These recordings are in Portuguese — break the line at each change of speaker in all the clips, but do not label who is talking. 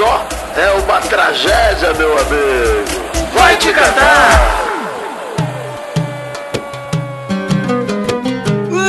só, é uma tragédia, meu amigo. Vai te catar!
Não!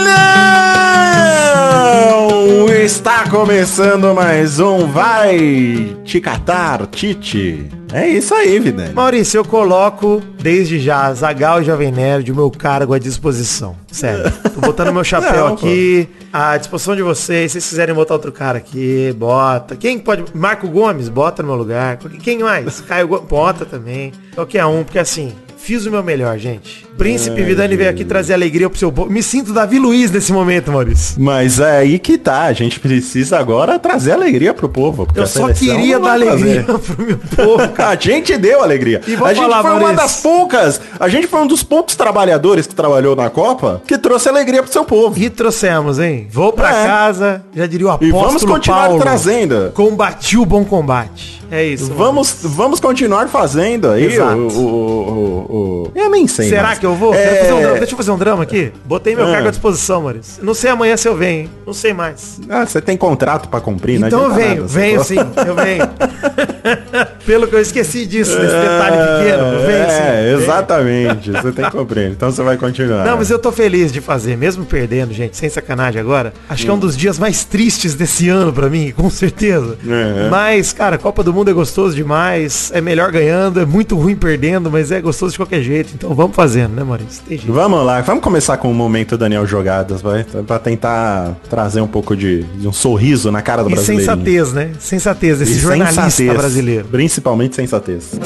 Está começando mais um Vai Te Catar, Tite. É isso aí, Vidani.
Maurício, eu coloco desde já Zagal e Jovem Nerd o meu cargo à disposição. Sério. Tô botando meu chapéu
Não,
aqui à disposição de vocês. Se vocês quiserem botar outro cara aqui, bota. Quem pode. Marco Gomes, bota no meu lugar. Quem mais? Caio Gomes, bota também. Qualquer um, porque assim, fiz o meu melhor, gente. Príncipe Vidani veio aqui trazer alegria pro seu povo. Me sinto Davi Luiz nesse momento, Maurício.
Mas é aí que tá. A gente precisa agora trazer alegria pro povo.
Eu só queria dar alegria pro meu povo.
A gente deu alegria.
E
a gente
falar,
foi uma
Maurício.
das poucas. A gente foi um dos poucos trabalhadores que trabalhou na Copa que trouxe alegria pro seu povo.
E trouxemos, hein? Vou pra
É.
casa, já diria o
E
apóstolo
vamos continuar
Paulo.
trazendo.
Combati o bom combate. É isso.
Vamos, vamos continuar fazendo aí
Exato.
o, o, o, o- Eu nem sei.
Será que eu vou?
É...
Fazer um. Deixa eu fazer um drama aqui. Botei meu
Ah.
cargo à disposição, Maurício. Não sei amanhã se eu venho, hein? Não sei mais.
Ah, você tem contrato pra cumprir, não
então eu venho,
nada,
venho sim, eu venho. Pelo que eu esqueci disso, nesse detalhe pequeno, sim.
É,
Venho.
exatamente. Você tem que cumprir. Então você vai continuar.
Não, mas eu tô feliz de fazer, mesmo perdendo, gente, sem sacanagem agora. Acho que é um dos dias mais tristes desse ano pra mim, com certeza.
É.
Mas, cara, Copa do Mundo é gostoso demais, é melhor ganhando, é muito ruim perdendo, mas é gostoso de qualquer jeito. Então vamos fazendo, né, Maurício?
Vamos lá, vamos começar com o momento Daniel Jogadas, vai? Pra tentar trazer um pouco de, de um sorriso na cara do
E
brasileiro.
sensatez, né? Sensatez desse jornalista brasileiro.
Principalmente sensatez.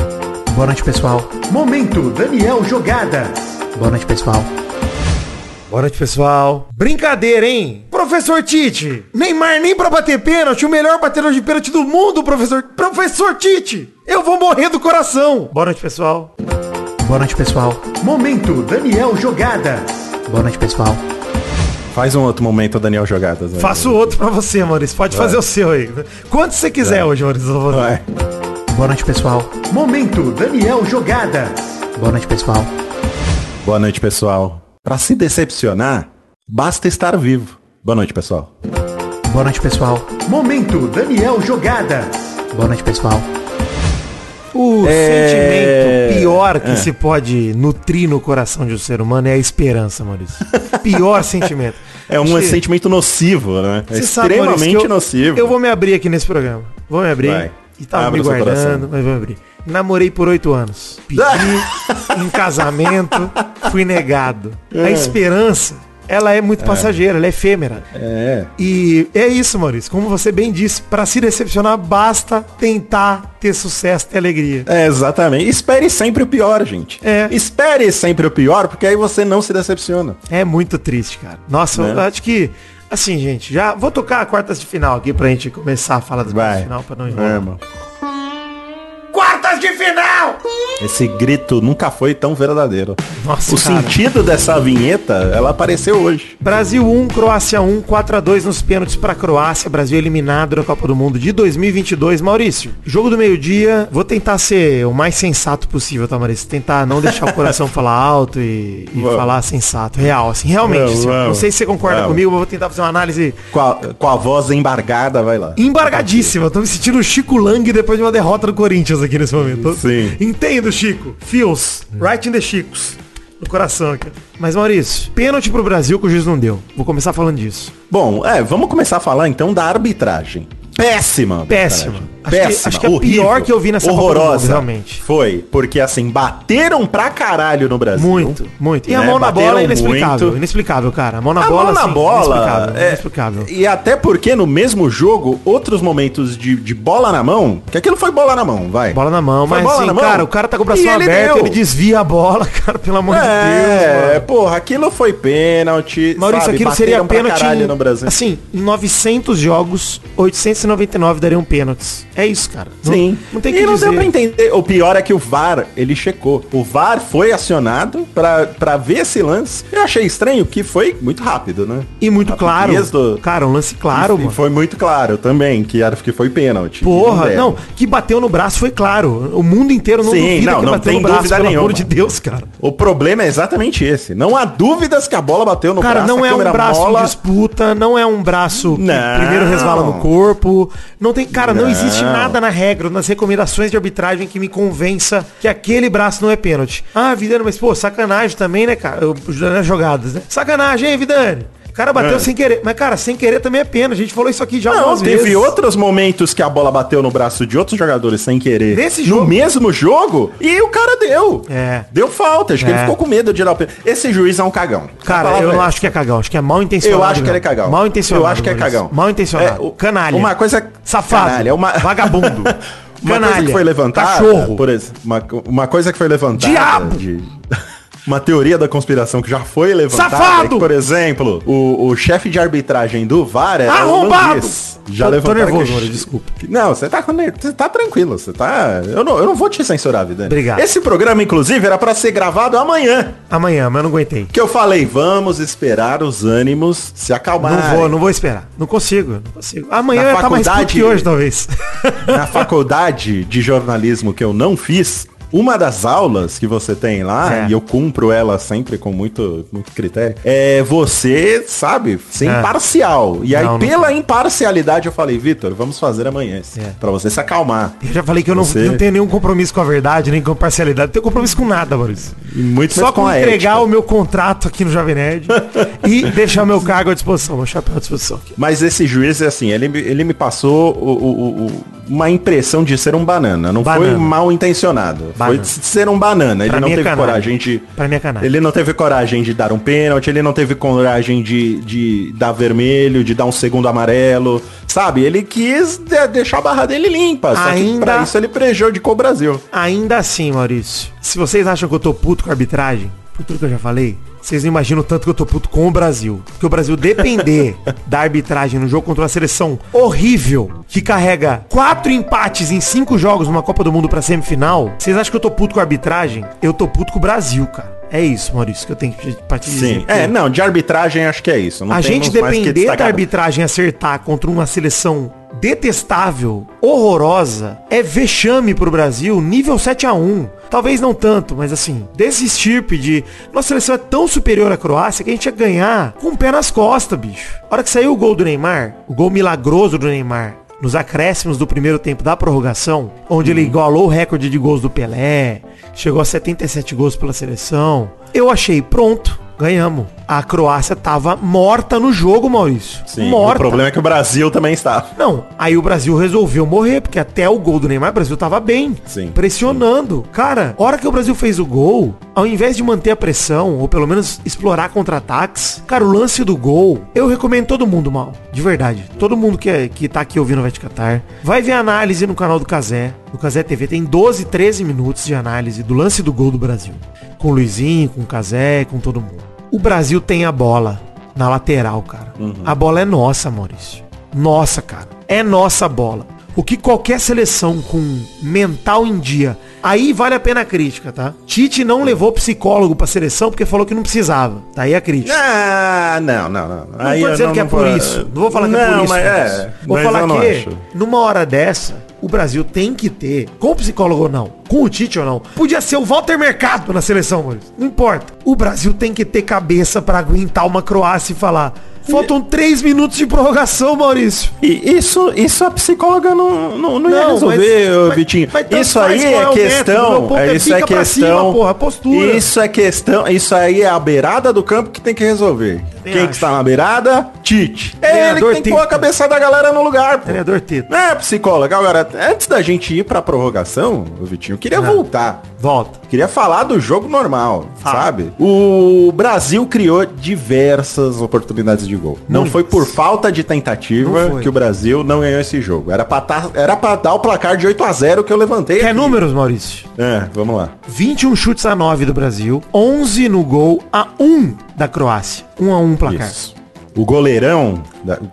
Boa noite, pessoal.
Momento Daniel Jogada.
Boa noite, pessoal. Boa noite, pessoal. Brincadeira, hein? Professor Tite, Neymar nem pra bater pênalti, o melhor batedor de pênalti do mundo, professor. Professor Tite, eu vou morrer do coração. Boa noite, pessoal. Boa noite, pessoal.
Momento Daniel Jogada.
Boa noite, pessoal.
Faz um outro momento Daniel Jogadas. vai.
Faço outro pra você, Maurício. Pode fazer o seu aí. Quanto você quiser hoje, Maurício. eu vou.
Vai.
Boa noite, pessoal.
Momento Daniel Jogada.
Boa noite, pessoal.
Boa noite, pessoal. Pra se decepcionar, basta estar vivo. Boa noite, pessoal.
Boa noite, pessoal.
Momento Daniel Jogada.
Boa noite, pessoal. O
É-
sentimento pior que
É.
se pode nutrir no coração de um ser humano é a esperança, Maurício. Pior sentimento.
É um sentimento nocivo, né? É
Você sabe,
extremamente
Maurício, eu,
nocivo.
Eu vou me abrir aqui nesse programa. Vou me abrir.
Vai.
E tava me guardando, mas me abrir. Namorei por oito anos. Pedi em casamento, fui negado. A esperança, ela é muito passageira, ela é efêmera.
É.
E é isso, Maurício. Como você bem disse, pra se decepcionar, basta tentar ter sucesso, ter alegria.
É, exatamente. Espere sempre o pior, gente.
É.
Espere sempre o pior, porque aí você não se decepciona.
É muito triste, cara. Nossa,
Né?
eu acho que. Assim, gente, já vou tocar a quartas de final aqui pra gente começar a falar das quartas de final pra não
É,
enrolar.
mano.
Quartas de final!
Esse grito nunca foi tão verdadeiro.
Nossa,
O
cara.
sentido dessa vinheta, ela apareceu hoje.
Brasil 1, Croácia 1, 4 a 2 nos pênaltis pra Croácia, Brasil eliminado da Copa do Mundo de 2022. Maurício, jogo do meio-dia, vou tentar ser o mais sensato possível, tá, Maurício? Tentar não deixar o coração falar alto e, e falar sensato, real, assim, realmente.
Vamos,
assim,
vamos.
não sei se você concorda
Vamos.
comigo, mas vou tentar fazer uma análise
Com a, com a voz embargada, vai lá.
embargadíssima. Eu tô me sentindo o Chico Lang depois de uma derrota do Corinthians aqui nesse momento.
Sim.
Entendo, Chico. Feels. Right in the Chicos. No coração aqui. Mas, Maurício, pênalti pro Brasil que o juiz não deu. Vou começar falando disso.
Bom, é, vamos começar a falar então da arbitragem. Péssima.
Péssima. Acho que-
Péssima.
acho que é a pior que eu vi nessa
Horrorosa.
Mundo, realmente.
Foi, porque assim, bateram pra caralho no Brasil.
Muito, muito. E a
Né,
mão na bola é inexplicável.
muito.
Inexplicável, cara. A mão na
A
bola,
mão na
assim,
bola.
Inexplicável.
é,
inexplicável.
E até porque no mesmo jogo, outros momentos de, de bola na mão, que aquilo foi bola na mão, vai.
Bola na mão,
Foi
mas
bola
assim,
na mão.
cara, o cara tá com o braço
ele
aberto,
deu.
ele desvia a bola, cara, pelo amor de Deus,
É, porra, aquilo foi pênalti.
Maurício,
sabe?
aquilo seria pênalti em,
no Brasil.
assim, em 900 jogos, 899 dariam pênaltis. É isso, cara. Não-
Sim.
Não, tem
e
que
não
dizer.
deu pra entender. O pior é que o VAR, ele checou. O VAR foi acionado pra, pra ver esse lance. Eu achei estranho que foi muito rápido, né?
E muito
A
claro.
do-
Cara, um lance claro,
e,
mano.
e foi muito claro também que, era, que foi pênalti.
Porra,
deram.
não, que bateu no braço foi claro. O mundo inteiro não
Sim,
duvida
não,
que
não
bateu
tem
no braço,
dúvida
pelo amor
nenhuma.
de Deus, cara.
O problema é exatamente esse. Não há dúvidas que a bola bateu no
Cara,
braço.
não
a
é um braço
mola.
em disputa, não é um braço que
Não.
primeiro resvala no corpo. Não tem, cara, não, existe
Não.
nada na regra, nas recomendações de arbitragem que me convença que aquele braço não é pênalti. Ah, Vidani, mas pô, sacanagem também, né, cara? Eu- Nas jogadas, né? Sacanagem, hein, Vidani? O cara bateu
É.
sem querer. Mas, cara, sem querer também é pena. A gente falou isso aqui já
Não, teve
vezes.
outros momentos que a bola bateu no braço de outros jogadores sem querer.
Nesse
no
jogo.
mesmo jogo e o cara deu.
É.
Deu falta. Acho que
É.
ele ficou com medo de tirar o pênalti. Esse juiz é um cagão.
Cara, eu não
é
acho que é cagão. Acho que é mal intencionado.
Eu acho que ele é cagão.
Mal intencionado.
Eu acho que é cagão.
Mal intencionado.
É, o-
Canalha.
Uma coisa...
Safado.
Canalha, uma...
Vagabundo.
Uma
Canalha.
coisa que foi levantada,
Cachorro.
por exemplo, uma, uma coisa que foi levantada
Diabo.
de uma teoria da conspiração que já foi levantada,
Safado.
é que, por exemplo, o, o chefe de arbitragem do VAR era
Arrombado.
Já
Tô- tô nervoso,
que-
desculpa.
Não, você tá, você tá tranquilo, você tá... Eu não, eu não vou te censurar, vida.
Obrigado.
Esse programa, inclusive, era pra ser gravado amanhã.
Amanhã, mas eu não aguentei.
Que eu falei, vamos esperar os ânimos se acalmarem.
Não vou, não vou esperar. Não consigo, não consigo. Amanhã
Na
eu ia estar mais
faculdade-
que hoje, talvez.
na faculdade de jornalismo que eu não fiz, uma das aulas que você tem lá,
É.
e eu cumpro ela sempre com muito, muito critério, é você, sabe, ser
É.
imparcial. E aí,
Não, não
pela imparcialidade, eu falei, Vitor, vamos fazer amanhã.
É.
Pra você se acalmar.
Eu já falei que eu não,
Você-
não tenho nenhum compromisso com a verdade, nem com a parcialidade. Não tenho compromisso com nada, Maurício.
Muito
Só com
a
entregar
ética.
o meu contrato aqui no Jovem Nerd e deixar meu cargo à disposição, meu chapéu à disposição. aqui.
Mas esse juiz, assim, ele, me- ele me passou o- o- o- uma impressão de ser um banana. Não foi
Banana.
mal intencionado.
Banana.
Foi de ser um banana. Ele
Pra
não
mim é
teve
canalha.
coragem de.
Pra mim é canalha.
Ele não teve coragem de dar um pênalti, ele não teve coragem de, de dar vermelho, de dar um segundo amarelo. Sabe? Ele quis de- deixar a barra dele limpa. Só que
Ainda-
pra isso ele prejudicou o Brasil.
Ainda assim, Maurício, se vocês acham que eu tô puto com a arbitragem, por tudo que eu já falei, vocês não imaginam o tanto que eu tô puto com o Brasil. Porque o Brasil depender da arbitragem no jogo contra uma seleção horrível, que carrega quatro empates em cinco jogos numa Copa do Mundo pra semifinal, vocês acham que eu tô puto com a arbitragem? Eu tô puto com o Brasil, cara. É isso, Maurício, que eu tenho que dizer.
Sim. É, não, de arbitragem acho que é isso. Não
a gente
que
depender da arbitragem acertar contra uma seleção detestável, horrorosa, é vexame pro Brasil, nível 7 a 1 Talvez não tanto, mas assim, desse estirpe de. Nossa seleção é tão superior à Croácia que a gente ia ganhar com o pé nas costas, bicho. A hora que saiu o gol do Neymar, o gol milagroso do Neymar, nos acréscimos do primeiro tempo da prorrogação, onde ele igualou o recorde de gols do Pelé, chegou a 77 gols pela seleção. Eu achei, pronto, ganhamos. A Croácia tava morta no jogo, Maurício.
Sim,
morta.
o problema é que o Brasil também está.
Não, aí o Brasil resolveu morrer, porque até o gol do Neymar, o Brasil tava bem.
Sim.
Pressionando. Cara, a hora que o Brasil fez o gol, ao invés de manter a pressão, ou pelo menos explorar contra-ataques, cara, o lance do gol, eu recomendo todo mundo, mal. De verdade. Todo mundo que, é, que tá aqui ouvindo Vai Te Catar, vai ver a análise no canal do Casé. No Casé TV tem 12, 13 minutos de análise do lance do gol do Brasil. Com o Luizinho, com o Casé, com todo mundo. O Brasil tem a bola na lateral, cara. A bola é nossa, Maurício. Nossa, cara. É nossa bola. O que qualquer seleção com mental em dia. Aí vale a pena a crítica, tá? Tite não levou psicólogo pra seleção porque falou que não precisava. Tá aí a crítica.
Ah, não, não, não.
Não tô dizendo que é por isso. Não vou falar que é por isso.
Mas é,
Vou
mas
falar
não
que numa hora dessa, o Brasil tem que ter, com o psicólogo ou não, com o Tite ou não, podia ser o Walter Mercado na seleção, Maurício. Não importa. O Brasil tem que ter cabeça pra aguentar uma Croácia e falar. Faltam três minutos de prorrogação, Maurício.
E isso, isso a psicóloga não, não, não, ia resolver,
mas- mas-
Vitinho.
mas tanto
isso aí é
é
questão. É,
é
isso é questão.
cima, porra, postura.
Isso é questão. Isso aí é a beirada do campo que tem que resolver. Quem que está na beirada? Tite. É ele que tem que pôr a cabeça da galera no lugar, pô.
Treinador Tito.
Não é psicóloga. Agora, antes da gente ir pra prorrogação, o Vitinho, eu queria voltar.
Volta.
Queria falar do jogo normal,
Fala.
sabe? O Brasil criou diversas oportunidades de gol. Não
Muitas.
foi por falta de tentativa que o Brasil não ganhou esse jogo. Era pra, tá- era pra dar o placar de 8 a 0 que eu levantei.
Quer
aqui.
números, Maurício?
É, vamos lá.
21 chutes a 9 do Brasil, 11 no gol a 1 da Croácia. 1 a 1 placar.
Isso. O goleirão,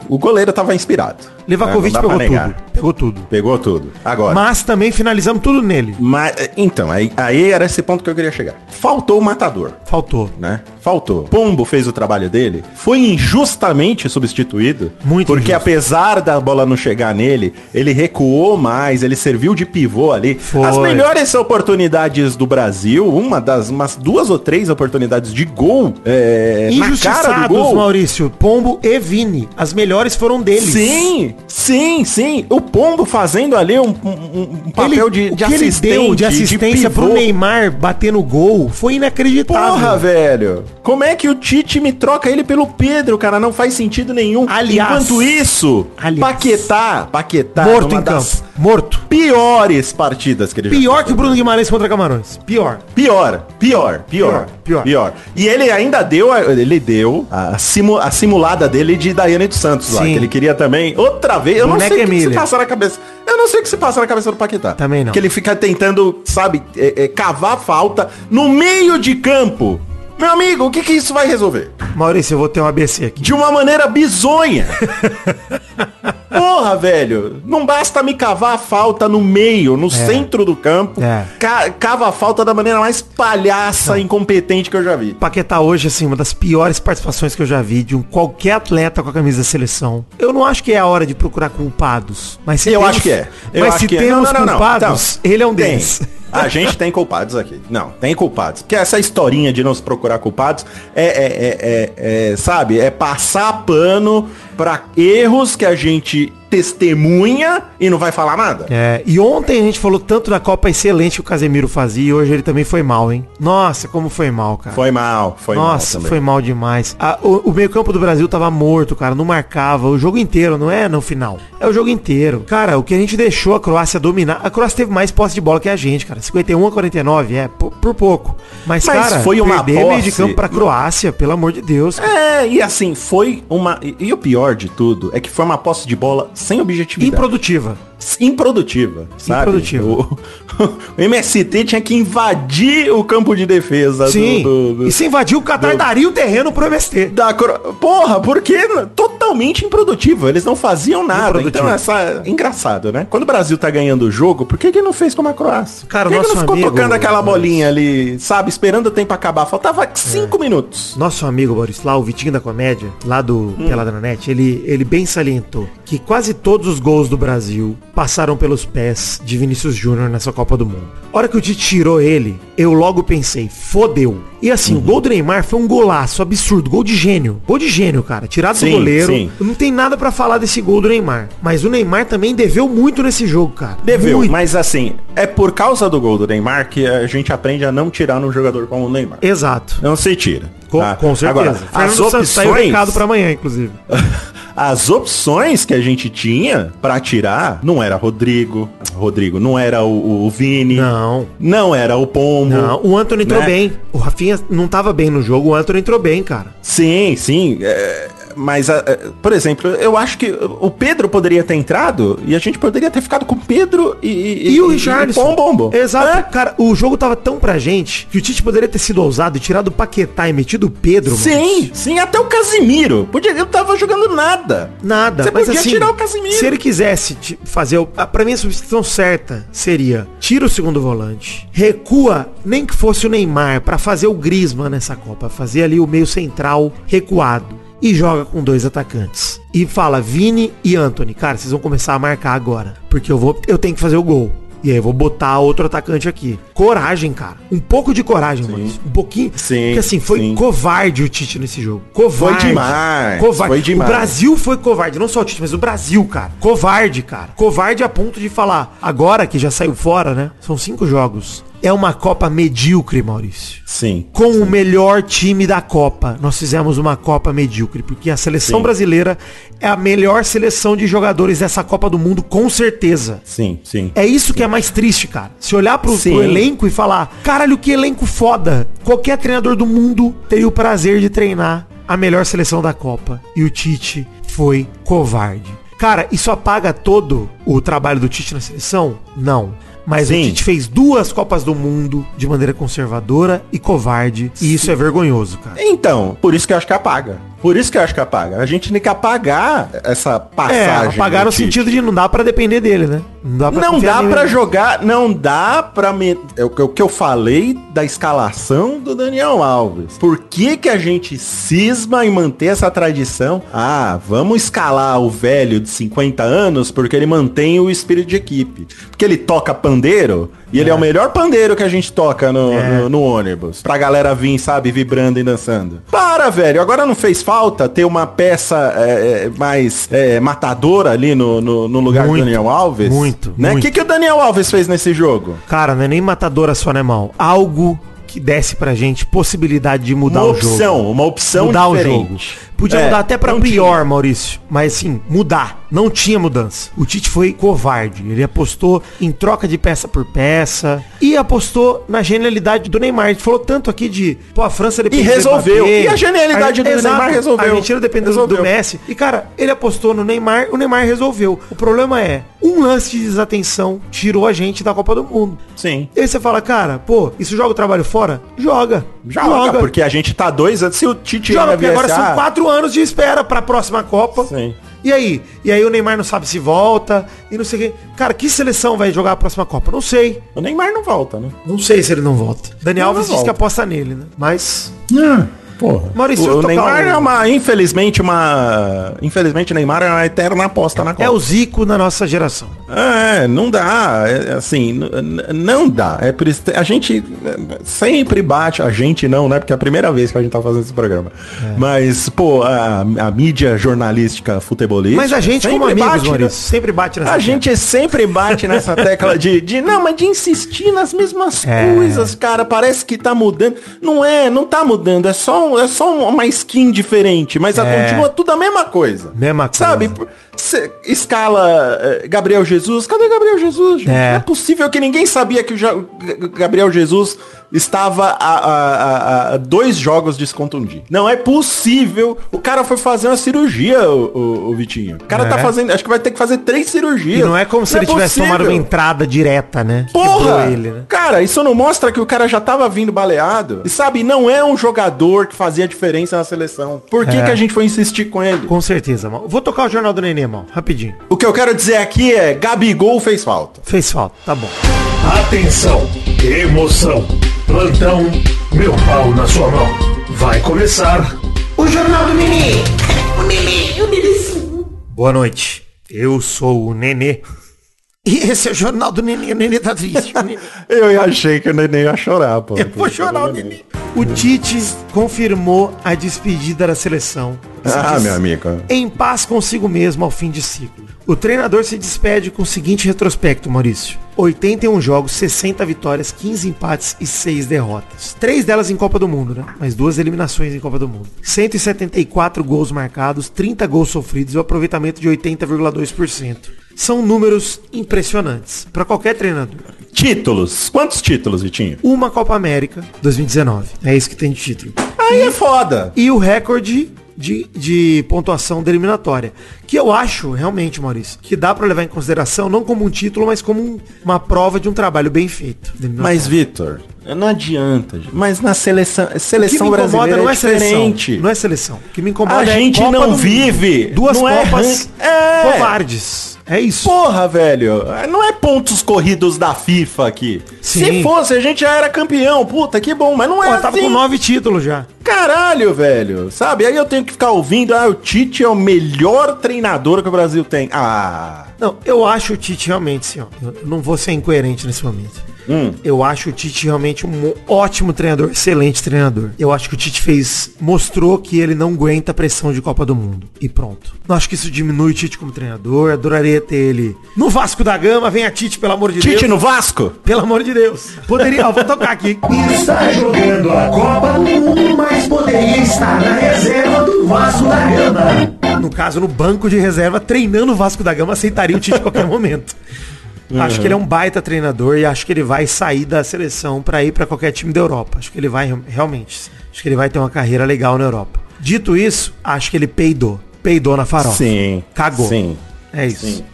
o goleiro tava inspirado.
Levakovic
né?
Pegou tudo. Pegou tudo.
Pegou tudo. Agora.
Mas também finalizamos tudo nele.
Mas, então, aí, aí era esse ponto que eu queria chegar. Faltou o matador.
Faltou.
né? Faltou. Pombo fez o trabalho dele, foi injustamente substituído.
Muito
Porque
injusto.
apesar da bola não chegar nele, ele recuou mais, ele serviu de pivô ali.
Foi.
As melhores oportunidades do Brasil, uma das umas duas ou três oportunidades de gol é, na cara do gol.
Maurício. Pombo e Vini. As melhores foram deles.
Sim, sim, sim. O Pombo fazendo ali um, um- um papel de,
o
de
que ele
assistente.
deu de assistência
pivô.
pro Neymar bater no gol foi inacreditável.
Porra, velho. Como é que o Tite me troca ele pelo Pedro, cara? Não faz sentido nenhum.
Aliás-
Enquanto isso,
Aliás-
Paquetá, Paquetá,
Morto em campo. Morto.
piores partidas que ele
Pior que o Bruno Guimarães contra Camarões. Pior.
Pior, pior, pior,
Pior,
pior, E ele ainda deu, a- ele deu a, simu- a simulada dele de Daiane dos Santos lá,
Sim.
que ele queria também. Outra vez, eu
Boneca
não sei o que, que se passa na cabeça. Eu não sei o que se passa na cabeça do Paquetá.
Também não.
Que ele fica tentando, sabe, é, é, cavar falta no meio de campo. Meu amigo, o que que isso vai resolver?
Maurício, eu vou ter um ABC aqui.
De uma maneira bizonha. Porra, velho. Não basta me cavar a falta no meio, no centro do campo.
É.
Ca- cava a falta da maneira mais palhaça, incompetente que eu já vi.
Paquetá hoje, assim, uma das piores participações que eu já vi de um qualquer atleta com a camisa da seleção. Eu não acho que é a hora de procurar culpados. Mas se
Eu
temos-
acho que é. Eu
mas se
é.
temos
Não, não, não, não.
culpados,
Então,
ele é um
tem.
deles.
A gente tem culpados aqui. Não, tem culpados. Que essa historinha de não se procurar culpados é, é, é, é- é, sabe, é passar pano pra erros que a gente testemunha e não vai falar nada.
É, e ontem a gente falou tanto da Copa excelente que o Casemiro fazia e hoje ele também foi mal, hein? Nossa, como foi mal, cara.
Foi mal, foi
Nossa,
mal
foi mal demais. A- o, o meio-campo do Brasil tava morto, cara. Não marcava o jogo inteiro, não é no final. É o jogo inteiro. Cara, o que a gente deixou a Croácia dominar. A Croácia teve mais posse de bola que a gente, cara. 51 a 49, é, por, por pouco. Mas,
Mas
cara,
foi uma
perder meio de
posse-
campo pra Croácia, pelo amor de Deus.
É, e assim, foi uma. E, e o pior de tudo é que foi uma posse de bola sem objetividade.
Improdutiva.
Improdutiva, sabe?
Improdutiva.
O, o MST tinha que invadir o campo de defesa
Sim.
do, do- do-
E se invadiu o Qatar, daria o terreno pro MST.
da Porra, porque totalmente improdutivo. Eles não faziam nada. Então, essa... engraçado, né? Quando o Brasil tá ganhando o jogo, por que que não fez como a Croácia?
Cara,
por que, que
nosso
não ficou
amigo-
tocando aquela bolinha ali, sabe? Esperando o tempo acabar. Faltava cinco minutos.
Nosso amigo Borislau, o Vitinho da Comédia, lá do Pelada na Net, ele, ele bem salientou que quase todos os gols do Brasil passaram pelos pés de Vinícius Júnior nessa Copa do Mundo. A hora que o Tite tirou ele, eu logo pensei, fodeu. E assim, o gol do Neymar foi um golaço absurdo, gol de gênio. Gol de gênio, cara. Tirado
Sim,
do goleiro.
sim.
Não tem nada pra falar desse gol do Neymar. Mas o Neymar também deveu muito nesse jogo, cara.
Deveu,
Muito.
mas assim, é por causa do gol do Neymar que a gente aprende a não tirar num jogador como o Neymar.
Exato.
Não se tira.
Com,
tá?
com certeza.
Agora, as
Fernando Santos saiu
opções,
recado pra amanhã, inclusive.
as opções que a gente tinha pra tirar não era Rodrigo, Rodrigo, não era o, o Vini,
Não.
não era o Pombo.
Não, o Anthony entrou
né?
bem. O Rafinha não tava bem no jogo, o Anthony entrou bem, cara.
Sim, sim. é, mas, por exemplo, eu acho que o Pedro poderia ter entrado e a gente poderia ter ficado com o Pedro e,
E, o Richardson.
E Pombo.
Exato.
É.
Cara, o jogo tava tão pra gente que o Tite poderia ter sido ousado e tirado o Paquetá e metido o Pedro.
Sim,
Maurício.
sim, até o Casimiro. Podia, eu tava jogando nada.
Nada.
Você
mas
podia
assim,
tirar o Casimiro.
se ele quisesse fazer... O, pra mim a substituição certa seria tira o segundo volante, recua, nem que fosse o Neymar, pra fazer o Griezmann nessa Copa. Fazer ali o meio central recuado. E joga com dois atacantes. E fala, Vini e Anthony, cara, vocês vão começar a marcar agora. Porque eu vou, eu tenho que fazer o gol. E aí eu vou botar outro atacante aqui. Coragem, cara. Um pouco de coragem, Maurício. Um pouquinho.
Sim,
Porque assim, foi
sim.
covarde o Tite nesse jogo. Covarde.
demais,
Covarde.
foi demais.
O Brasil foi covarde. Não só o Tite, mas o Brasil, cara. Covarde, cara. Covarde a ponto de falar. Agora que já saiu fora, né? São cinco jogos. É uma Copa medíocre, Maurício.
Sim.
Com o melhor time da Copa. Nós fizemos uma Copa medíocre, porque a seleção
Sim.
brasileira é a melhor seleção de jogadores dessa Copa do Mundo, com certeza.
Sim, sim.
É isso que é mais triste, cara. Se olhar pro,
Sim.
pro elenco e falar, caralho, que elenco foda. Qualquer treinador do mundo teria o prazer de treinar a melhor seleção da Copa. E o Tite foi covarde. Cara, isso apaga todo o trabalho do Tite na seleção? Não. Mas
Sim.
o Tite fez duas Copas do Mundo de maneira conservadora e covarde. E isso é vergonhoso, cara.
Então, por isso que eu acho que apaga. Por isso que eu acho que apaga. A gente tem que apagar essa
É,
passagem.
apagar
do
no sentido de não dá pra depender dele, né? Não dá pra
Não dá pra jogar, não dá pra me... é o que- o que eu falei da escalação do Daniel Alves. Por que que a gente cisma em manter essa tradição? Ah, vamos escalar o velho de 50 anos porque ele mantém o espírito de equipe. Porque ele toca pandeiro e ele é o melhor pandeiro que a gente toca no,
É.
no, no ônibus. Pra galera vir, sabe, vibrando e dançando. Para, velho. Agora não fez falta ter uma peça é, é, mais é, matadora ali no, no, no lugar
Muito,
do Daniel Alves?
muito,
Né? O que, que o Daniel Alves fez nesse jogo?
Cara, não é nem matadora só, né, mal? Algo que desse pra gente possibilidade de mudar
uma
o jogo.
opção, uma opção
mudar o
diferente.
jogo. Podia
É,
mudar até pra pior,
tinha.
Maurício. Mas assim, mudar. Não tinha mudança. O Tite foi covarde. Ele apostou em troca de peça por peça. E apostou na genialidade do Neymar. A gente falou tanto aqui de, pô, a França depende
resolveu. E a genialidade do Neymar resolveu.
A Argentina depende do- do
Resolveu.
Messi. E, cara, ele apostou no Neymar, o Neymar resolveu. O problema é, um lance de desatenção tirou a gente da Copa do Mundo.
Sim.
E aí você fala, cara, pô, isso joga o trabalho fora? Joga.
Joga, porque a gente tá dois anos. Se o Tite
Joga, porque agora são quatro anos de espera pra próxima Copa.
Sim.
E aí? E aí o Neymar não sabe se volta e não sei o quê. Cara, que seleção vai jogar a próxima Copa? Não sei.
O Neymar não volta, né?
Não sei se ele não volta. Daniel
Não,
Alves
não
disse que aposta nele, né? Mas.
Porra.
Maurício,
o, o Neymar
um-
é uma, infelizmente, uma. Infelizmente, Neymar é uma eterna aposta na Copa.
É o Zico da nossa geração.
É, não dá, é, assim, n- n- não dá. É por isso a gente é, sempre bate, a gente não, né? Porque é a primeira vez que a gente tá fazendo esse programa.
É.
Mas, pô, a, a mídia jornalística futebolística.
Mas a gente, como amigos,
bate, né?
Maurício, sempre bate nessa
A
tecla.
gente sempre bate nessa tecla de, de não, mas de insistir nas mesmas
É.
coisas, cara. Parece que tá mudando. Não é, não tá mudando. É só, um- é só uma skin diferente, mas
É.
continua tudo a mesma coisa.
Mesma coisa.
Sabe? Cê escala eh, Gabriel Jesus. Cadê Gabriel Jesus?
É.
Não é possível que ninguém sabia que o Gabriel Jesus estava a, a- a- a dois jogos de se contundir. Não é possível. O cara foi fazer uma cirurgia, o, o- o Vitinho. O cara
É.
tá fazendo. Acho que vai ter que fazer três cirurgias.
E não é como se ele tivesse
possível.
tomado uma entrada direta, né?
Porra!
Ele, né?
Cara, isso não mostra que o cara já tava vindo baleado. E sabe, não é um jogador que fazia diferença na seleção. Por que,
É.
que a gente foi insistir com ele?
Com certeza, mal. Vou tocar o Jornal do Nenê, mal. Rapidinho.
O que eu quero dizer aqui é Gabigol fez falta.
Fez falta. Tá bom.
Atenção, emoção, plantão, meu pau na sua mão. Vai começar
O Jornal do Nenê. O Nenê, o Nenê.
Boa noite. Eu sou o Nenê. E esse é o Jornal do Nenê. O Nenê tá triste. Nenê.
Eu achei que o Neném ia chorar, pô.
Eu vou chorar o Nenê. O Tite confirmou a despedida da seleção. Se
Ah, meu amigo.
Em paz consigo mesmo ao fim de ciclo. O treinador se despede com o seguinte retrospecto, Maurício. 81 jogos, 60 vitórias, 15 empates e 6 derrotas. Três delas em Copa do Mundo, né? Mas duas eliminações em Copa do Mundo. 174 gols marcados, 30 gols sofridos e o aproveitamento de 80,2%. São números impressionantes para qualquer treinador.
Títulos. Quantos títulos, Vitinho?
Uma Copa América 2019. É isso que tem de título.
Aí é foda.
E o recorde de, de pontuação da eliminatória. Que eu acho, realmente, Maurício, que dá pra levar em consideração não como um título, mas como um- uma prova de um trabalho bem feito.
Mas, Vitor, não adianta. gente. Mas na seleção,
o que
seleção
me incomoda
brasileira
não é,
é diferente.
seleção. Não é seleção. O que me incomoda
A
é
gente
Copa
não
do Mundo.
vive,
Duas
não é
Copas
é.
covardes. É isso.
Porra, velho. Não é pontos corridos da FIFA aqui.
Sim.
Se fosse, a gente já era campeão. Puta, que bom. Mas não
Pô,
é
tava
assim.
com nove títulos já.
Caralho, velho. Sabe? Aí eu tenho que ficar ouvindo. Ah, o Tite é o melhor treinador que o Brasil tem. Ah.
Não, eu acho o Tite realmente, sim, ó. Eu não vou ser incoerente nesse momento.
Hum.
Eu acho o Tite realmente um ótimo treinador, excelente treinador. Eu acho que o Tite fez, mostrou que ele não aguenta a pressão de Copa do Mundo. E pronto. Não acho que isso diminui o Tite como treinador. Adoraria ter ele no Vasco da Gama. Venha Tite, pelo amor de
Tite
Deus.
no Vasco?
Pelo amor de Deus. Poderia, ó, vou tocar aqui.
Está jogando a Copa do Mundo, mas poderia estar na reserva do Vasco da Gama.
No caso, no banco de reserva, treinando o Vasco da Gama, aceitaria o Tite em qualquer momento. Acho que ele é um baita treinador e acho que ele vai sair da seleção para ir para qualquer time da Europa. Acho que ele vai realmente. Acho que ele vai ter uma carreira legal na Europa. Dito isso, acho que ele peidou. Peidou na farofa.
Sim.
Cagou.
Sim.
É isso.
Sim.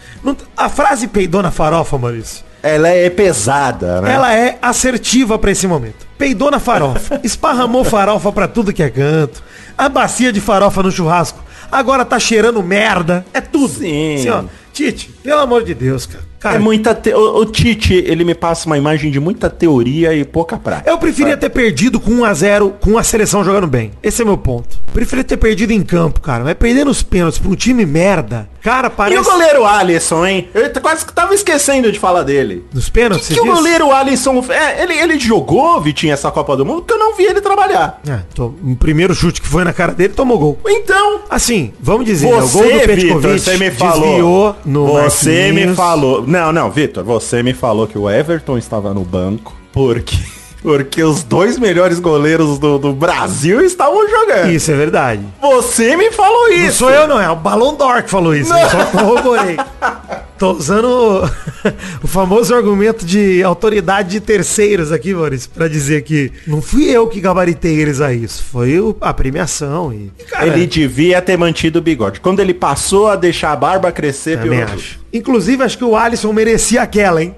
A frase peidou na farofa, Maurício,
Ela é pesada, né?
ela é assertiva pra esse momento. Peidou na farofa. Esparramou farofa pra tudo que é canto. A bacia de farofa no churrasco. Agora tá cheirando merda. É tudo.
Sim.
Assim, ó, Tite, pelo amor de Deus, cara. Cara,
é muita te... o, o Tite, ele me passa uma imagem de muita teoria e pouca prática.
Eu preferia ter perdido com 1x0 com a seleção jogando bem. Esse é meu ponto. Preferia ter perdido em campo, cara. Mas perder nos pênaltis pra um time merda. Cara,
E
parece.
o goleiro Alisson, hein? Eu quase que tava esquecendo de falar dele.
Nos pênaltis,
que,
você
que o goleiro Alisson... É, ele, ele jogou, Vitinho, essa Copa do Mundo, que eu não vi ele trabalhar.
É, tô- o primeiro chute que foi na cara dele tomou gol.
Então...
Assim, vamos dizer, né, o gol
Você,
do
Vitor,
Petkovic
você me falou.
desviou no
Você me
Marquinhos.
falou. Não, não, Vitor, você me falou que o Everton estava no banco porque porque os dois melhores goleiros do, do Brasil estavam jogando.
Isso é verdade.
Você me falou
Não
isso.
sou eu não, é o Ballon d'Or que falou isso. Eu só corroborei. Tô usando o, famoso argumento de autoridade de terceiros aqui, Maurício, pra dizer que não fui eu que gabaritei eles a isso. Foi o- a premiação e... Cara,
Ele devia ter mantido o bigode. Quando ele passou a deixar a barba crescer,
também
piorou.
acho. Inclusive, acho que o Alisson merecia aquela, hein?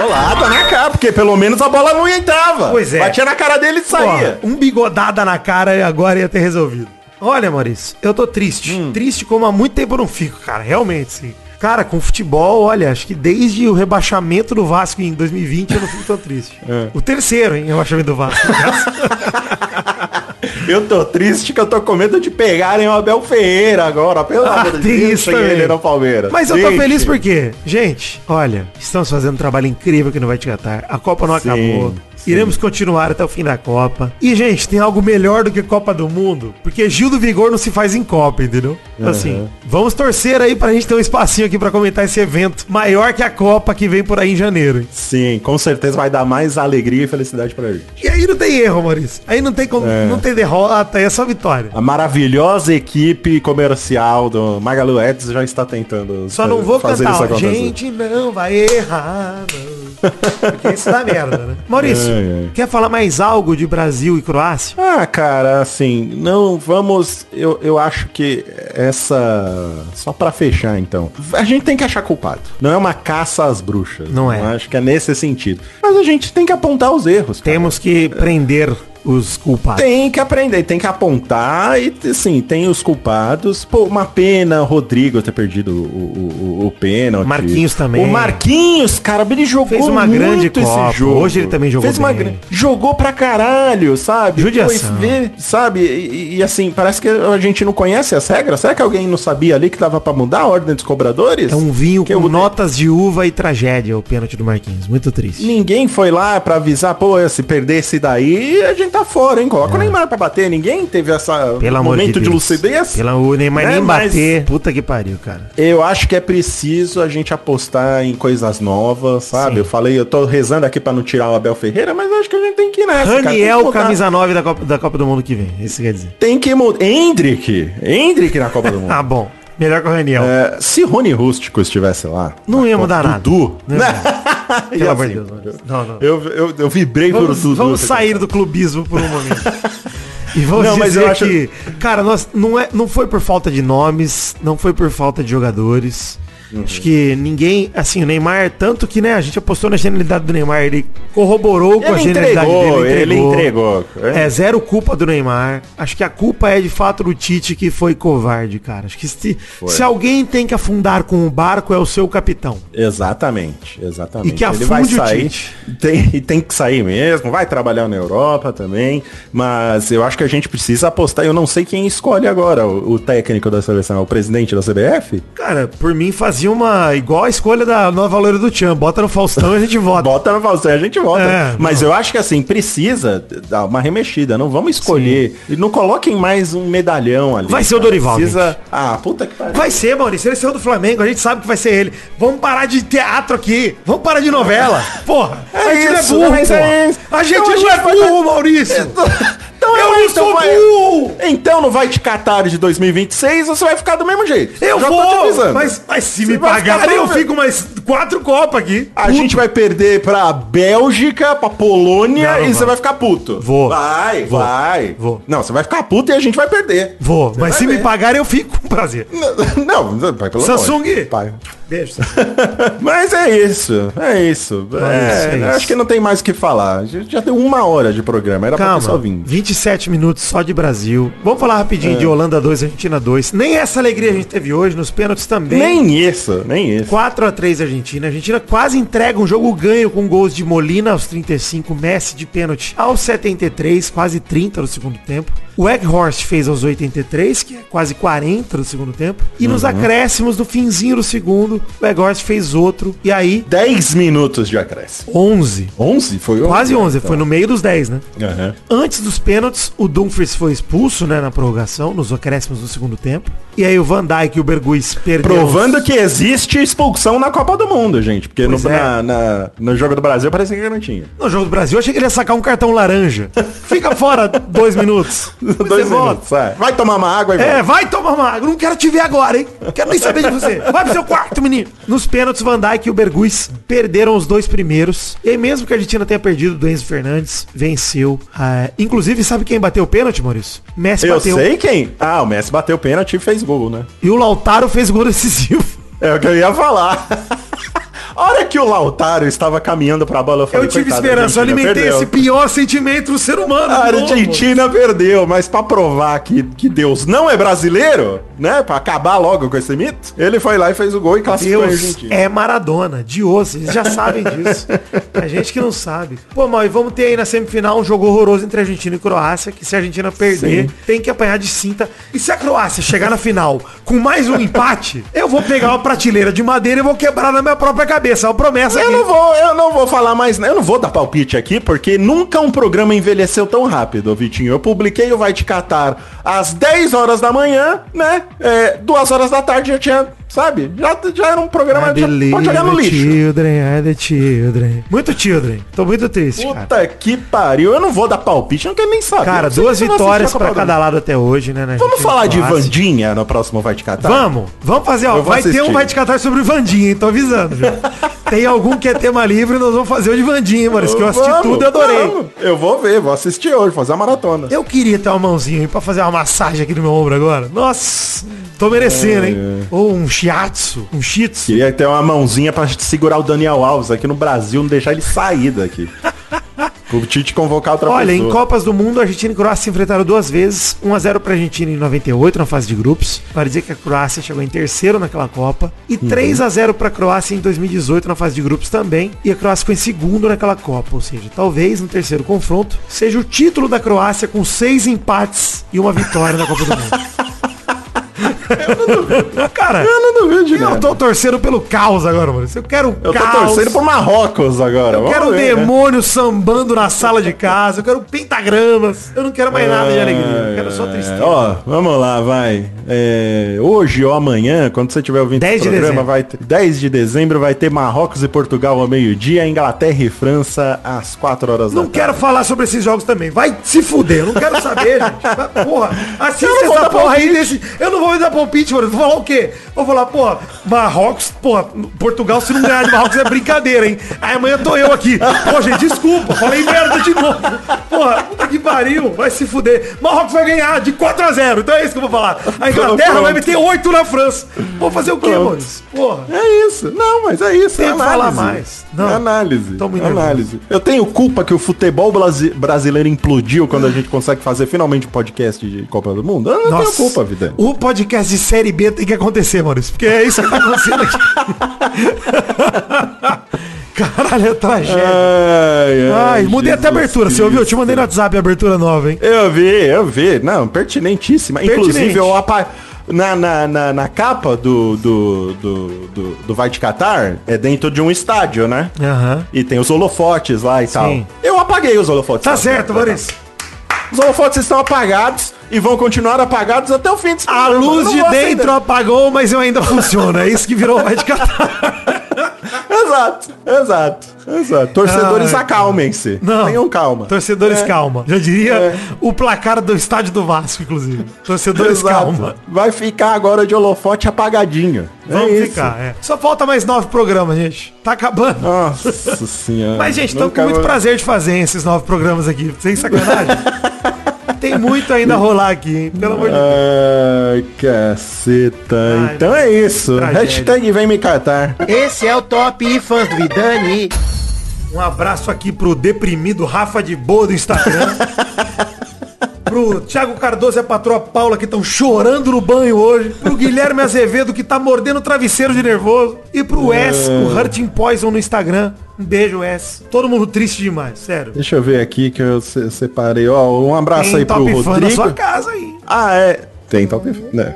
Bolada na cara, porque pelo menos a bola não entrava.
Pois é.
Batia na cara dele e saía.
Pô, um bigodada na cara e agora ia ter resolvido. Olha, Maurício, eu tô triste.
Hum.
Triste como há muito tempo eu não fico, cara. Realmente, sim. Cara, com futebol, olha, acho que desde o rebaixamento do Vasco em 2020 eu não fico tão triste.
É.
O terceiro, hein, rebaixamento do Vasco.
Eu tô triste que eu tô com medo de pegarem o Abel Ferreira agora. Pelo
Ah,
amor de Deus,
isso
ele no Palmeiras.
Mas eu tô
Gente,
feliz porque, gente, olha, estamos fazendo um trabalho incrível que não vai te catar. A Copa não
Sim,
acabou.
sim.
Iremos continuar até o fim da Copa. E, gente, tem algo melhor do que Copa do Mundo, porque Gil do Vigor não se faz em Copa, entendeu? Assim, vamos torcer aí pra gente ter um espacinho aqui pra comentar esse evento maior que a Copa que vem por aí em janeiro. hein?
Sim, com certeza vai dar mais alegria e felicidade pra gente.
E aí não tem erro, Maurício. Aí não tem como, não tem derrota, aí é só vitória.
A maravilhosa equipe comercial do Magalu Ads já está tentando
Só não vou cantar, ó, gente não vai errar, não. Porque isso dá merda, né? Maurício,
É, é.
quer falar mais algo de Brasil e Croácia?
Ah, cara, assim, não vamos. Eu, eu acho que essa. Só pra fechar, então. A gente tem que achar culpado. Não é uma caça às bruxas.
Não é.
Eu acho que é nesse sentido. Mas a gente tem que apontar os erros. cara.
Temos que prender os culpados.
Tem que aprender, tem que apontar e, assim, tem os culpados. Pô, uma pena o Rodrigo ter perdido o, o, o, pênalti.
Marquinhos também.
O Marquinhos, cara, ele jogou
Fez uma
muito
grande
esse
Copa.
jogo.
Hoje ele também jogou
Fez uma
bem.
gran- Jogou pra caralho, sabe?
Judiação.
Vê, sabe? E, e, assim, parece que a gente não conhece as regras. Será que alguém não sabia ali que dava pra mudar a ordem dos cobradores?
É um vinho
Que
com
eu-
notas de uva e tragédia, o pênalti do Marquinhos. Muito triste.
Ninguém foi lá pra avisar, pô, se perder esse daí, a gente tá fora, hein? Coloca o Neymar pra bater. Ninguém teve essa
Pelo amor de
momento de,
Deus.
lucidez.
Pela, o Neymar
Né,
nem
mas-
bater. Puta que pariu, cara.
Eu acho que é preciso a gente apostar em coisas novas, sabe?
Sim.
Eu falei, eu tô rezando aqui pra não tirar o Abel Ferreira, mas eu acho que a gente tem que ir nessa. cara.
Raniel,
mudar.
camisa 9 da Copa, da Copa do Mundo que vem. Isso quer dizer.
Tem que mudar. Hendrick. Hendrick na Copa do Mundo.
Ah, bom. Melhor que o Raniel.
É, se Rony Rústico estivesse lá.
Não ia mudar
Copa
nada.
Dudu.
Não ia
Né?
Pelo amor de
assim,
Deus. Maurício. Não, não.
Eu, eu, eu vibrei
Vamos,
por Dudu.
vamos sair do clubismo por um momento. E vamos
Não, mas
dizer
acho-
que, cara, nós, não, é, não foi por falta de nomes, não foi por falta de jogadores.
Uhum.
Acho que ninguém, assim, o Neymar, tanto que, né, a gente apostou na genialidade do Neymar, ele corroborou com a
Ele
genialidade
entregou,
dele.
ele entregou.
É zero culpa do Neymar. Acho que a culpa é de fato do Tite que foi covarde, cara. Acho que se, se alguém tem que afundar com o barco é o seu capitão.
Exatamente, exatamente.
E que
Ele vai sair,
Tite.
tem, e tem que sair mesmo, vai trabalhar na Europa também, mas eu acho que a gente precisa apostar, eu não sei quem escolhe agora, o, o técnico da seleção, é o presidente da CBF?
Cara, por mim fazia uma igual a escolha da nova loira do Tchan. Bota no Faustão e a gente vota.
Bota no Faustão, a gente vota.
É,
mas eu acho que assim, precisa dar uma remexida, não vamos escolher, e não coloquem mais um medalhão ali.
Vai ser o. Dorival,
Precisa... Ah, puta que pariu.
Vai ser, Maurício. Ele saiu do Flamengo, a gente sabe que vai ser ele. Vamos parar de teatro aqui. Vamos parar de novela. Porra.
É
a gente
isso,
não é burro,
é.
A gente não
gente
é
vai-
burro, Maurício.
Então
Eu não
então
sou
vai-
burro.
Então não vai te Qatar de 2026, você vai ficar do mesmo jeito.
Eu
Já
vou, mas, mas se
Você
me pagarem, eu fico mais quatro copas aqui.
A gente vai perder pra Bélgica, pra Polônia
Não, não
e você
vai.
vai ficar puto.
Vou.
Vai,
Vou.
vai.
Vou.
Não, você vai ficar puto e a gente vai perder.
Vou, mas
vai
se me
ver.
pagarem, eu fico com prazer.
Não, não, vai pelo
Samsung.
Pai.
Beijo.
Mas é isso, é isso. É,
é isso.
Acho que não tem mais o que falar. A gente já deu uma hora de programa, era pra ter só
Calma,
20.
27 minutos só de Brasil. Vamos falar rapidinho de Holanda 2, Argentina 2. Nem essa alegria a gente teve hoje, nos pênaltis também.
Nem isso, nem isso.
4 a 3 Argentina. A Argentina quase entrega um jogo ganho com gols de Molina aos 35, Messi de pênalti aos 73, quase 30 no segundo tempo. O Egghorst fez aos 83, que é quase 40 no segundo tempo. E nos acréscimos do finzinho do segundo, o Egghorst fez outro. E aí,
10 minutos de acréscimo.
11.
11? Foi
Quase 11,
então.
foi no meio dos 10, né?
Aham.
Antes dos pênaltis, o Dumfries foi expulso, né, na prorrogação, nos acréscimos do segundo tempo. E aí o Van Dijk e o Berguiz perderam.
Provando que existe expulsão na Copa do Mundo, gente. Porque no,
é.
na- na- no jogo do Brasil parecia que não tinha.
No jogo do Brasil, eu achei que ele ia sacar um cartão laranja. Fica fora dois minutos.
Dois minutos, é. Vai tomar uma água e
É,
volta.
vai tomar uma água. Não quero te ver agora, hein? Não quero nem saber de você. Vai pro seu quarto, menino. Nos pênaltis, Van Dijk e o Berguiz perderam os dois primeiros. E aí, mesmo que a Argentina tenha perdido, o Enzo Fernandes venceu. Ah, inclusive, sabe quem bateu o pênalti, Maurício? Messi
Eu
bateu.
sei quem. Ah, o Messi bateu o pênalti e fez gol, né?
E o Lautaro fez gol decisivo.
É o que eu ia falar. A hora que o Lautaro estava caminhando pra bola, eu falei,
Eu tive
"Coitado,
esperança, eu
a Argentina
alimentei
perdeu."
esse pior sentimento do ser humano.
A
de novo.
Argentina perdeu, mas pra provar que, que Deus não é brasileiro, né? Pra acabar logo com esse mito, ele foi lá e fez o gol e classificou a
Deus
Argentina.
é Maradona, de osso, eles já sabem disso. A gente que não sabe. Pô, mal, e vamos ter aí na semifinal um jogo horroroso entre Argentina e Croácia, que se a Argentina perder,
Sim.
tem que apanhar de cinta. E se a Croácia chegar na final com mais um empate, eu vou pegar uma prateleira de madeira e vou quebrar na minha própria cabeça. Uma promessa
Eu
aqui.
não vou, eu não vou falar mais, eu não vou dar palpite aqui, porque nunca um programa envelheceu tão rápido, Vitinho. Eu publiquei o Vai Te Catar às 10 horas da manhã, né? É, duas horas da tarde já tinha, sabe? Já, já era um programa,
believe
pode jogar no lixo.
children, I the children. Muito children. Tô muito triste, cara.
Puta que pariu, eu não vou dar palpite, eu não quero nem saber.
Cara, duas vitórias
assistiu a
pra
Copa do
cada lado até hoje, né? na
Vamos falar de. Vandinha no próximo Vai Te Catar?
Vamos, vamos fazer, ó. Vai ter um
assistir.
Vai Te Catar sobre o Vandinha, hein? Tô avisando. Tem algum que é tema livre, nós vamos fazer o de Vandinha, Maurício, que eu assisti
Vamos,
tudo e adorei.
vamos. Eu vou ver, vou assistir hoje, fazer a maratona.
Eu queria ter uma mãozinha aí pra fazer uma massagem aqui no meu ombro agora. Nossa, tô merecendo, hein? Ou um shiatsu, um shitsu.
Queria ter uma mãozinha pra segurar o Daniel Alves aqui no Brasil, não deixar ele sair daqui. o Tite convocar outra
Olha, em
pessoa.
Copas do Mundo, a Argentina e Croácia se enfrentaram duas vezes. 1x0 pra Argentina em 98, na fase de grupos. Para dizer que a Croácia chegou em terceiro naquela Copa. E
Uhum.
3x0 pra Croácia em 2018, na fase de grupos também. E a Croácia ficou em segundo naquela Copa. Ou seja, talvez no terceiro confronto seja o título da Croácia com seis empates e uma vitória na Copa do Mundo. Cara,
Eu não duvido de
eu
nada.
tô torcendo pelo caos agora, mano. Eu quero
Eu tô
caos.
torcendo pro Marrocos agora.
Eu
Vamos
quero
ver, né?
demônio sambando na sala de casa. Eu quero pentagramas. Eu não quero mais nada de alegria. Eu quero só
É,
tristeza.
Ó, vamos lá, vai. É, hoje ou amanhã, quando você estiver ouvindo
10
esse
de
programa,
dezembro.
vai ter, 10 de dezembro vai ter Marrocos e Portugal ao meio-dia, Inglaterra e França às 4 horas
Não
da
quero
tarde.
falar sobre esses jogos também. Vai se fuder. Eu não quero saber, gente. Porra,
Eu não vou
essa porra aí desse. Eu não vou dar palpite, mano. Vou falar o quê? Vou falar, porra, Marrocos, porra, Portugal, se não ganhar de Marrocos é brincadeira, hein? Aí amanhã tô eu aqui. Pô, gente, desculpa. Falei merda de novo. Porra, puta que pariu. Vai se fuder. Marrocos vai ganhar de 4 a 0 Então é isso que eu vou falar. A Inglaterra
Pronto.
vai meter 8 na França. Vou fazer o quê,
Pronto.
mano? Porra.
É isso. Não, mas é isso.
Tem
é
que
análise.
falar mais. Não.
É análise.
Tô muito
análise. Eu tenho culpa que o futebol brasi- brasileiro implodiu quando a gente consegue fazer finalmente um podcast de Copa do Mundo. Eu não tenho culpa, vida.
O podcast de série B tem que acontecer, Maurício. Porque é isso que tá acontecendo aqui. Caralho, é tragédia.
Ai,
Ai, mudei até a
Jesus
abertura. Você ouviu? Eu te mandei no WhatsApp a abertura nova, hein?
Eu vi, eu vi. Não, pertinentíssima.
Pertinente.
Inclusive, eu apa... na, na, na, na capa do, do, do, do, do Vai de Catar, é dentro de um estádio, né?
Aham.
E tem os holofotes lá e tal. Eu apaguei os holofotes.
Tá certo, Maurício.
Os holofotes estão apagados e vão continuar apagados até o fim
A luz de dentro
acender.
apagou, mas eu ainda funciono. É isso que virou o de Catar.
Exato, exato, exato. Torcedores, acalmem-se.
Não.
Tenham calma.
Torcedores,
É.
calma. Já diria
É.
o placar do estádio do Vasco, inclusive. Torcedores,
Exato.
calma.
Vai ficar agora de holofote apagadinho. É
Vamos
isso.
ficar, é. Só falta mais nove programas, gente. Tá acabando.
Nossa senhora.
Mas, gente,
Nunca
com muito prazer de fazer esses nove programas aqui. Sem sacanagem. Tem muito ainda a rolar aqui, hein? Pelo amor de Deus.
Ai, caceta.
Ai,
então é isso.
tragédia.
Hashtag vem me catar.
Esse é o Top Fãs do Vidani.
Um abraço aqui pro deprimido Rafa de Boa do Instagram. pro Thiago Cardoso e a patroa Paula que estão chorando no banho hoje. Pro Guilherme Azevedo que tá mordendo o travesseiro de nervoso. E pro Wes, o Hurting Poison no Instagram. Um beijo, Wes. Todo mundo triste demais, sério.
Deixa eu ver aqui que eu se- separei. Ó, um abraço
Tem
aí pro
fã
Rodrigo.
sua casa aí.
Ah, é. Tem top, né?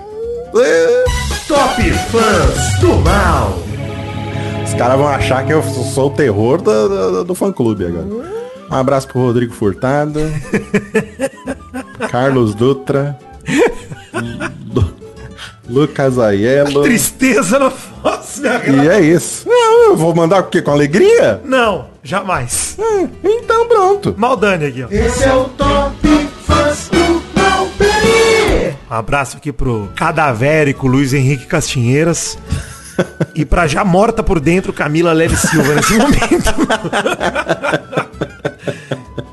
Top Fãs do Mal.
Os caras vão achar que eu sou o terror do, do, do fã-clube agora. Um abraço pro Rodrigo Furtado. Carlos Dutra. Lu- Lucas Aiello.
Tristeza na face, minha
E é isso. Não, eu vou mandar o quê? Com alegria?
Não, jamais.
Hum, então pronto.
Maldane aqui, ó.
Esse é o Top Fãs do Mal. Baby.
Um abraço aqui pro cadavérico Luiz Henrique Castinheiras. E pra já morta por dentro Camila Leve Silva nesse momento.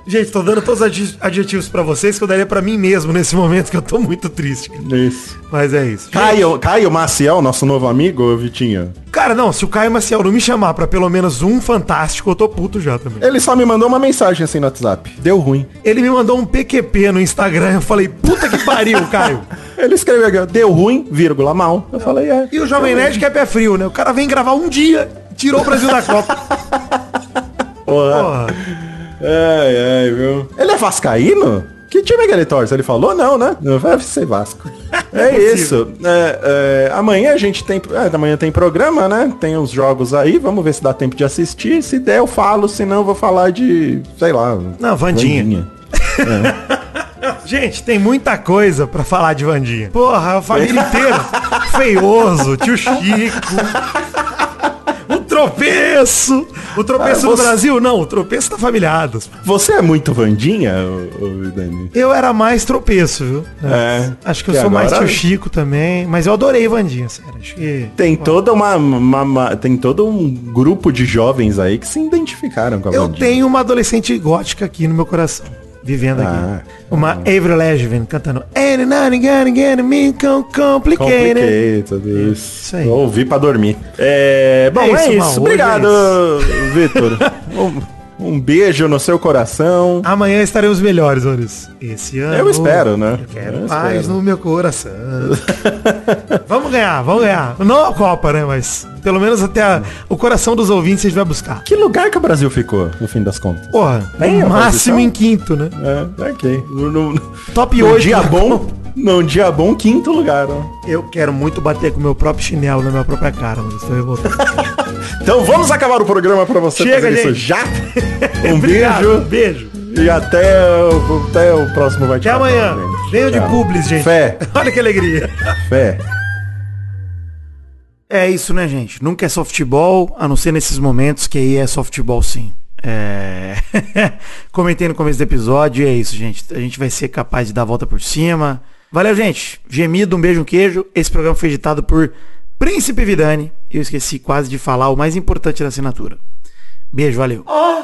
Gente, tô dando todos os adje- adjetivos pra vocês que eu daria pra mim mesmo nesse momento que eu tô muito triste. cara.
Isso.
Mas é isso.
Caio, Caio Maciel, nosso novo amigo, Vitinho.
Cara, não, se o Caio Maciel não me chamar pra pelo menos um fantástico, eu tô puto já também.
Ele só me mandou uma mensagem assim no WhatsApp. Deu ruim.
Ele me mandou um PQP no Instagram, eu falei, puta que pariu, Caio.
Ele escreveu aqui, deu ruim, vírgula, mal. Eu falei, é.
E o Jovem Nerd que é pé frio, né? O cara vem gravar um dia, tirou o Brasil da Copa.
Porra.
Porra.
Ai, ai, viu? Ele é vascaíno? Que time é que ele torce? Ele falou não, né? Não vai ser Vasco. É isso. É, é, amanhã a gente tem. É, amanhã tem programa, né? Tem os jogos aí. Vamos ver se dá tempo de assistir. Se der, eu falo. Se não, eu vou falar de. Sei lá.
Não, Vandinha. Gente, tem muita coisa pra falar de Vandinha. Porra, a família inteira. Feioso, tio Chico. O tropeço. O tropeço
Ah,
do
você-
Brasil? Não, o tropeço da familiados.
Você é muito Vandinha, ô, ô, Dani?
Eu era mais tropeço, viu?
É.
Acho que eu sou mais
agora-
tio Chico também. Mas eu adorei Vandinha, sério. Que...
Tem toda uma, uma- uma- Tem todo um grupo de jovens aí que se identificaram com a
Eu
Vandinha.
tenho uma adolescente gótica aqui no meu coração. Vivendo
Ah,
aqui. Uma Avril Lavigne cantando Ain't nothing gonna get me com- complicated.
Tudo isso.
Isso aí.
Vou ouvir pra dormir. É, bom,
É
é
isso,
isso.
Mal, hoje
Obrigado,
é
Vitor. um, beijo no seu coração.
Amanhã estaremos melhores, Oris. Esse ano.
Eu espero, né?
Eu quero
Eu
paz
espero.
no meu coração. vamos ganhar, vamos ganhar. Não a Copa, né? Mas pelo menos até a- o coração dos ouvintes a gente vai buscar.
Que lugar que o Brasil ficou, no fim das contas?
Porra,
Tem
máximo
posição?
em quinto, né?
É, ok. No, no,
Top
num
8.
dia bom, num dia bom, quinto lugar.
Eu quero muito bater com meu próprio chinelo na minha própria cara, mas estou revoltado.
Então vamos acabar o programa pra você
Chega,
fazer isso
gente.
já. Um
Obrigado,
beijo
Beijo.
e até, o- até o próximo vai
Até amanhã. Venho de publis, gente.
Fé,
Olha que alegria.
fé.
É isso, né, gente? Nunca é softball, a não ser nesses momentos que aí é softball sim. É... Comentei no começo do episódio e é isso, gente. A gente vai ser capaz de dar a volta por cima. Valeu, gente. Gemido, um beijo, um queijo. Esse programa foi editado por Príncipe Vidani. Eu esqueci quase de falar o mais importante da assinatura. Beijo, valeu.
Oh,